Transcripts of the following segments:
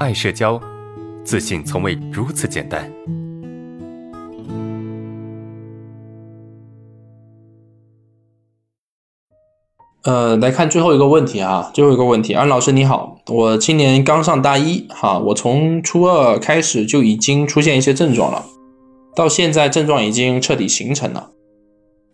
爱社交，自信从未如此简单。呃，来看最后一个问题哈，最后一个问题，安老师你好，我今年刚上大一哈，我从初二开始就已经出现一些症状了，到现在症状已经彻底形成了。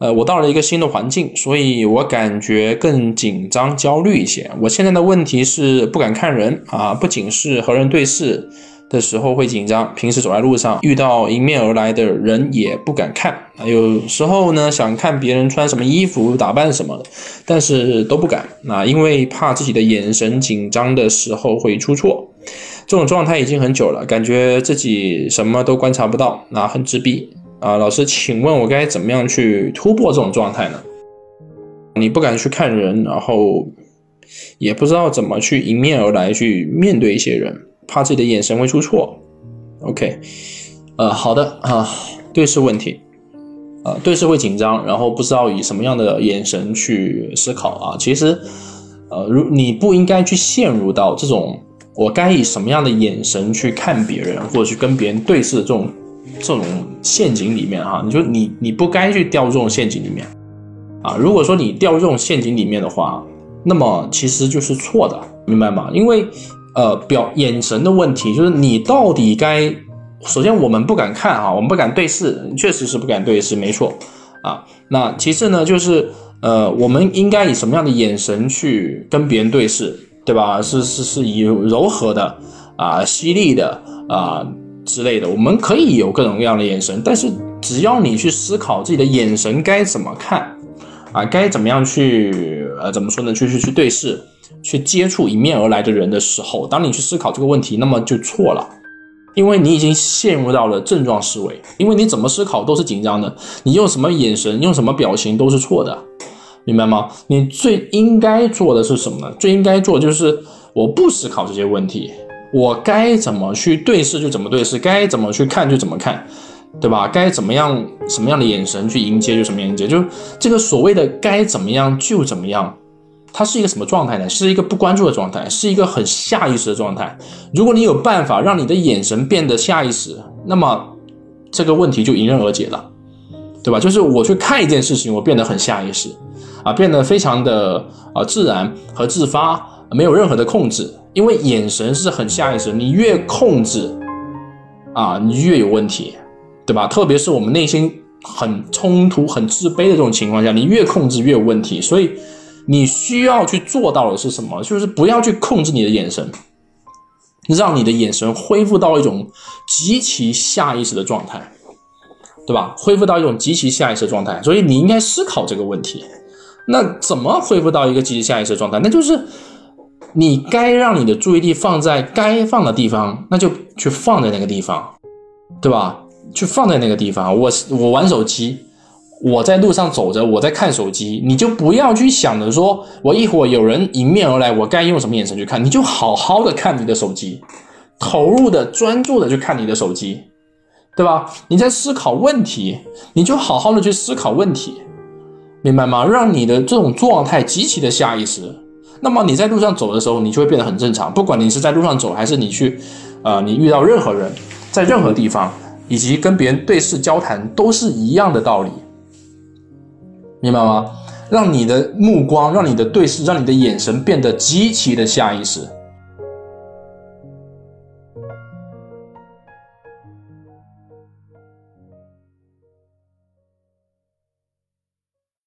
呃，我到了一个新的环境，所以我感觉更紧张、焦虑一些。我现在的问题是不敢看人啊，不仅是和人对视。的时候会紧张，平时走在路上遇到迎面而来的人也不敢看啊。有时候呢，想看别人穿什么衣服、打扮什么的，但是都不敢啊，因为怕自己的眼神紧张的时候会出错。这种状态已经很久了，感觉自己什么都观察不到，啊，很自闭啊。老师，请问我该怎么样去突破这种状态呢？你不敢去看人，然后也不知道怎么去迎面而来去面对一些人。怕自己的眼神会出错，OK，呃，好的啊，对视问题，啊，对视会紧张，然后不知道以什么样的眼神去思考啊。其实，呃，如你不应该去陷入到这种我该以什么样的眼神去看别人，或者去跟别人对视的这种这种陷阱里面哈。你就你你不该去掉这种陷阱里面啊。如果说你掉这种陷阱里面的话，那么其实就是错的，明白吗？因为。呃，表眼神的问题，就是你到底该，首先我们不敢看哈，我们不敢对视，确实是不敢对视，没错啊。那其次呢，就是呃，我们应该以什么样的眼神去跟别人对视，对吧？是是是以柔和的啊，犀利的啊之类的，我们可以有各种各样的眼神，但是只要你去思考自己的眼神该怎么看啊，该怎么样去呃，怎么说呢？去去去对视。去接触迎面而来的人的时候，当你去思考这个问题，那么就错了，因为你已经陷入到了症状思维。因为你怎么思考都是紧张的，你用什么眼神、用什么表情都是错的，明白吗？你最应该做的是什么呢？最应该做就是我不思考这些问题，我该怎么去对视就怎么对视，该怎么去看就怎么看，对吧？该怎么样什么样的眼神去迎接就什么样迎接，就这个所谓的该怎么样就怎么样。它是一个什么状态呢？是一个不关注的状态，是一个很下意识的状态。如果你有办法让你的眼神变得下意识，那么这个问题就迎刃而解了，对吧？就是我去看一件事情，我变得很下意识，啊，变得非常的啊自然和自发，没有任何的控制。因为眼神是很下意识，你越控制，啊，你越有问题，对吧？特别是我们内心很冲突、很自卑的这种情况下，你越控制越有问题，所以。你需要去做到的是什么？就是不要去控制你的眼神，让你的眼神恢复到一种极其下意识的状态，对吧？恢复到一种极其下意识的状态。所以你应该思考这个问题。那怎么恢复到一个极其下意识的状态？那就是你该让你的注意力放在该放的地方，那就去放在那个地方，对吧？去放在那个地方。我我玩手机。我在路上走着，我在看手机，你就不要去想着说，我一会儿有人迎面而来，我该用什么眼神去看？你就好好的看你的手机，投入的、专注的去看你的手机，对吧？你在思考问题，你就好好的去思考问题，明白吗？让你的这种状态极其的下意识，那么你在路上走的时候，你就会变得很正常。不管你是在路上走，还是你去，呃，你遇到任何人，在任何地方，以及跟别人对视交谈，都是一样的道理。明白吗？让你的目光，让你的对视，让你的眼神变得极其的下意识。